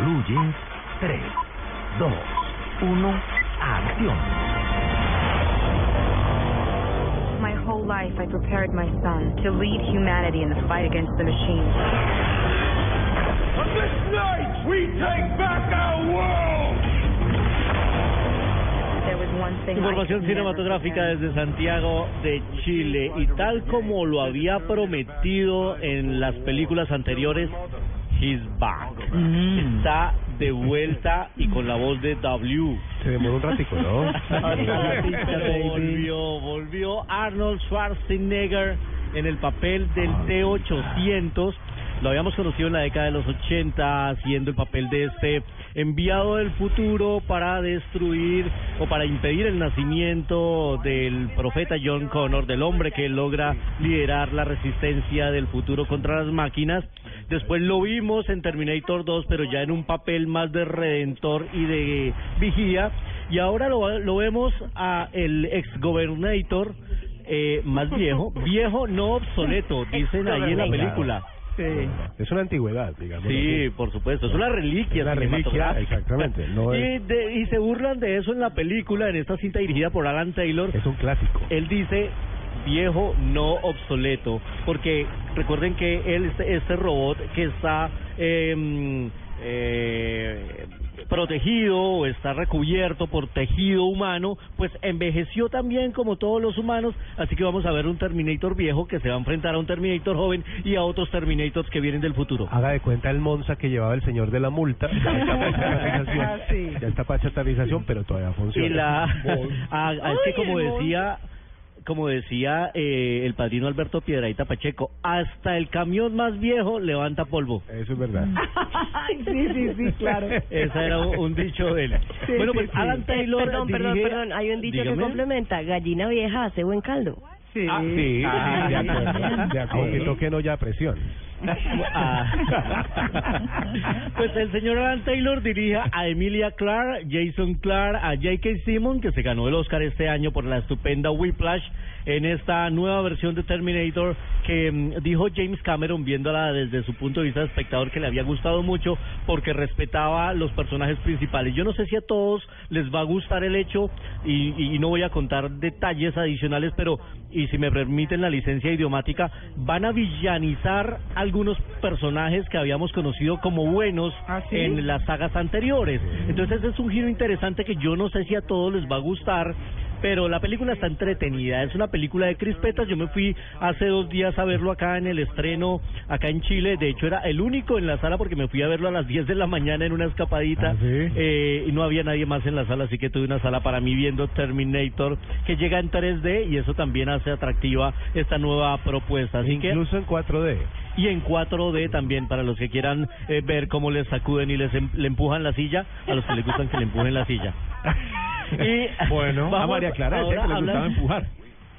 Jeans, 3, 2, 1, acción. My whole life, I prepared my son to lead humanity in the fight against the machines. But this night, we take back our world! Información cinematográfica desde Santiago de Chile y tal como lo había prometido en las películas anteriores, he's back. Está de vuelta y con la voz de W. Se demoró un ratico, ¿no? volvió, volvió Arnold Schwarzenegger en el papel del T-800. Lo habíamos conocido en la década de los 80 haciendo el papel de este enviado del futuro para destruir o para impedir el nacimiento del profeta John Connor, del hombre que logra liderar la resistencia del futuro contra las máquinas. Después lo vimos en Terminator 2, pero ya en un papel más de redentor y de vigía. Y ahora lo, lo vemos a el ex gobernator eh, más viejo, viejo no obsoleto, dicen ahí en la película. Es una antigüedad, digamos. Sí, por supuesto, es una reliquia Una reliquia, exactamente, no y, es- de- y se burlan de eso en la película, en esta cinta dirigida por Alan Taylor. Es un clásico. Él dice viejo no obsoleto, porque recuerden que él este, este robot que está eh, eh, protegido o está recubierto por tejido humano, pues envejeció también como todos los humanos, así que vamos a ver un Terminator viejo que se va a enfrentar a un Terminator joven y a otros Terminators que vienen del futuro. Haga de cuenta el Monza que llevaba el señor de la multa. Ya está para chatarrización. Ya está para chatarrización, pero todavía funciona. Y la ah, es que como decía como decía eh, el padrino Alberto Piedraíta Pacheco, hasta el camión más viejo levanta polvo. Eso es verdad. sí, sí, sí, claro. Ese era un, un dicho de él. Sí, bueno, sí, pues sí. Alan Taylor Perdón, perdón, dirige- perdón. Hay un dicho Dígame. que complementa. Gallina vieja hace buen caldo. Sí. Ah, sí, Ah, de acuerdo. sí. De acuerdo. Aunque toquen olla a presión. Ah. Pues el señor Alan Taylor dirige a Emilia Clarke, Jason Clarke, a J.K. Simon, que se ganó el Oscar este año por la estupenda Whiplash, en esta nueva versión de Terminator que mm, dijo James Cameron viéndola desde su punto de vista de espectador que le había gustado mucho porque respetaba los personajes principales. Yo no sé si a todos les va a gustar el hecho y, y no voy a contar detalles adicionales, pero y si me permiten la licencia idiomática, van a villanizar algunos personajes que habíamos conocido como buenos ¿Ah, sí? en las sagas anteriores. Entonces es un giro interesante que yo no sé si a todos les va a gustar. Pero la película está entretenida, es una película de crispetas. Yo me fui hace dos días a verlo acá en el estreno, acá en Chile. De hecho, era el único en la sala porque me fui a verlo a las 10 de la mañana en una escapadita. ¿Ah, sí? Eh, y no había nadie más en la sala, así que tuve una sala para mí viendo Terminator, que llega en 3D y eso también hace atractiva esta nueva propuesta. Así que Incluso en 4D. y en 4D también para los que quieran eh, ver cómo les sacuden y les em- le empujan la silla, a los que les gustan que le empujen la silla. Y Bueno, a vamos María Clara decía que le a gustaba empujar.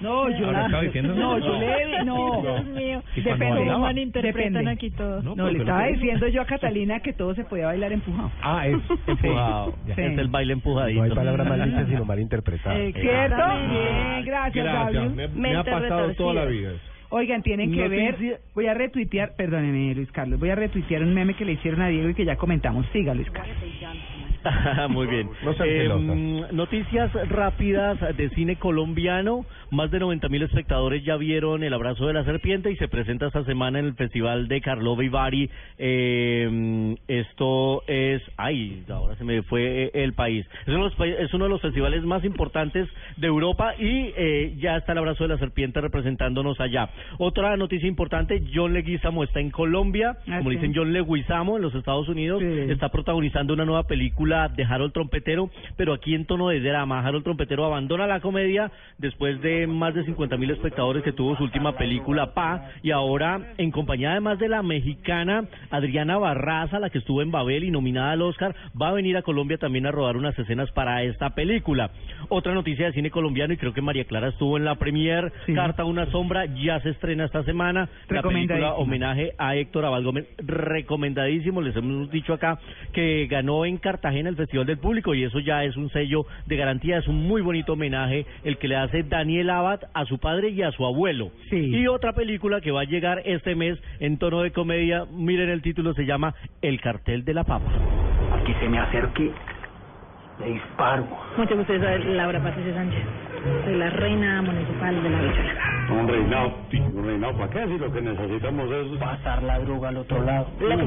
No, yo ¿Ahora estaba diciendo? No, yo le no. Dios mío. ¿Y cuando Depende. bailaba? malinterpretan Depende. aquí todo. No, No, le estaba diciendo yo a Catalina que todo se podía bailar empujado. Ah, es Empujado. Ya. Sí. Es el baile empujadito. No hay palabra mal dicha, sino mal interpretada. Eh, ¿Cierto? Bien, gracias, Gabriel. me, me ha pasado toda la vida. Oigan, tienen que ver, Noticia- voy a retuitear, perdóneme Luis Carlos, voy a retuitear un meme que le hicieron a Diego y que ya comentamos. Siga Luis Carlos. Muy bien. No Eh, noticias rápidas de cine colombiano. Más de 90 mil espectadores ya vieron El Abrazo de la Serpiente y se presenta esta semana en el Festival de Carlova y Bari. Eh, esto es... Ay, ahora se me fue el país. Es uno de los, pa- es uno de los festivales más importantes de Europa y eh, ya está El Abrazo de la Serpiente representándonos allá. Otra noticia importante, John Leguizamo está en Colombia. Ah, como dicen John Leguizamo en los Estados Unidos. Sí. Está protagonizando una nueva película película de Harold Trompetero, pero aquí en tono de drama. Harold Trompetero abandona la comedia después de más de 50 mil espectadores que tuvo su última película, Pa, y ahora en compañía además de la mexicana Adriana Barraza, la que estuvo en Babel y nominada al Oscar, va a venir a Colombia también a rodar unas escenas para esta película. Otra noticia de cine colombiano, y creo que María Clara estuvo en la premier, Carta una sombra, ya se estrena esta semana. La película homenaje a Héctor Abad Gómez, recomendadísimo, les hemos dicho acá que ganó en Cartagena el Festival del Público y eso ya es un sello de garantía, es un muy bonito homenaje el que le hace Daniel Abad a su padre y a su abuelo. Y otra película que va a llegar este mes en tono de comedia, miren el título, se llama El cartel de la papa. Aquí se me acerque, le disparo. Mucho gusto, soy Laura Patricia Sánchez. Soy la reina municipal de la Bichola. Un reinado, un reinado para qué si lo que necesitamos es pasar la droga al otro lado. La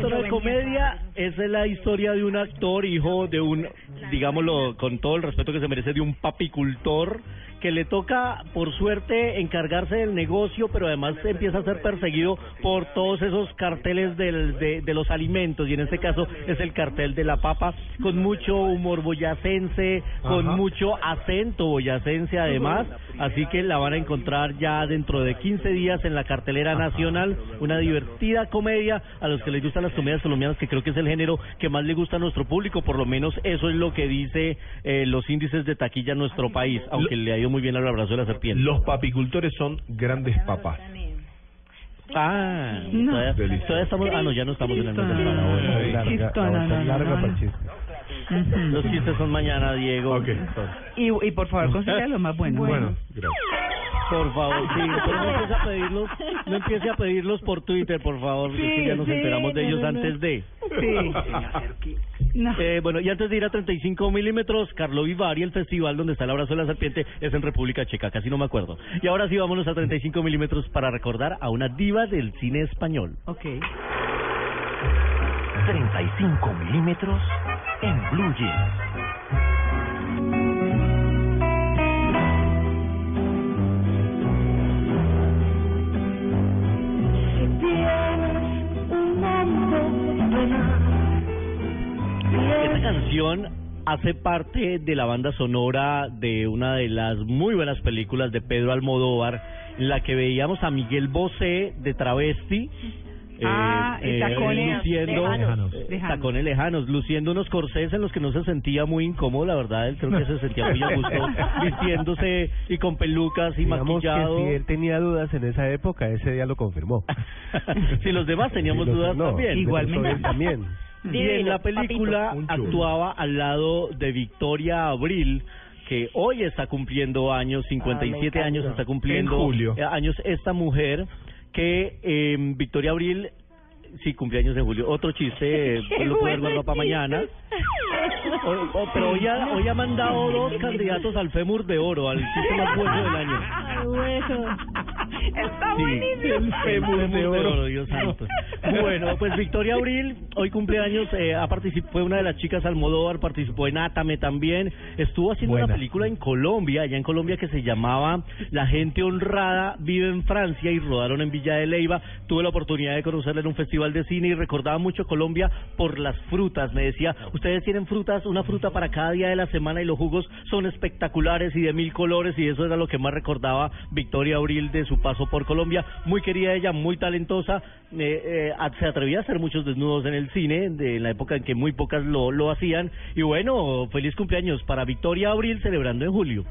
tono de comedia es la historia de un actor, hijo de un, digámoslo con todo el respeto que se merece, de un papicultor que le toca, por suerte, encargarse del negocio, pero además empieza a ser perseguido por todos esos carteles del, de, de los alimentos, y en este caso es el cartel de la papa, con mucho humor boyacense, con Ajá. mucho acento boyacense además, así que la van a encontrar ya dentro de 15 días en la cartelera nacional, una divertida comedia a los que les gustan las comedias colombianas, que creo que es el género que más le gusta a nuestro público, por lo menos eso es lo que dice eh, los índices de taquilla en nuestro país, aunque le ha ido muy bien al abrazo de la serpiente. Los papicultores son grandes papás. Ah, No. todavía, estamos, ah no, ya no estamos en el mes la Los chistes son mañana, Diego. Y, y por favor, consiga lo más bueno. Bueno, gracias. Por favor, sí, pero no empiece a pedirlos, no empiece a pedirlos por Twitter, por favor, que ya nos sí, enteramos de no, ellos no, antes de. Sí. Eh, bueno, y antes de ir a 35 milímetros, Carlo Vivari, el festival donde está el abrazo de la serpiente, es en República Checa, casi no me acuerdo. Y ahora sí, vámonos a 35 milímetros para recordar a una diva del cine español. Ok. 35 milímetros en Blue Jeans. Si tienes un momento Esta canción hace parte de la banda sonora de una de las muy buenas películas de Pedro Almodóvar, en la que veíamos a Miguel Bosé de travesti. Eh, Ah, y tacones luciendo lejanos. eh, Lejanos. tacones lejanos, luciendo unos corsés en los que no se sentía muy incómodo, la verdad, él creo que se sentía muy a gusto vistiéndose y con pelucas y Digamos que maquillado. si él tenía dudas en esa época, ese día lo confirmó. si los demás teníamos los- dudas no, también. Igualmente. él también. Y en la película papito. Actuaba al lado de Victoria Abril, que hoy está cumpliendo años, 57 encanta. años está cumpliendo En julio. eh, años esta mujer que eh, Victoria Abril sí cumpleaños en julio. Otro chiste, eh, pues lo puedo guardado para mañana. O- o- pero hoy ha, hoy ha mandado dos candidatos al fémur de oro, al chiste más bueno del año. Está Sí, buenísimo. el fémur de oro, Dios santo. Bueno, pues Victoria Abril, hoy cumpleaños, eh, ha fue una de las chicas Almodóvar, participó en Átame también, estuvo haciendo una película en Colombia, allá en Colombia que se llamaba La gente honrada vive en Francia y rodaron en Villa de Leyva. Tuve la oportunidad de conocerla en un festival de cine y recordaba mucho Colombia por las frutas. Me decía, ustedes tienen frutas, una fruta para cada día de la semana y los jugos son espectaculares y de mil colores y eso era lo que más recordaba Victoria Abril de su paso por Colombia. Muy querida ella, muy talentosa, eh, eh, se atrevía a hacer muchos desnudos en el cine, de en la época en que muy pocas lo, lo hacían. Y bueno, feliz cumpleaños para Victoria Abril celebrando en julio.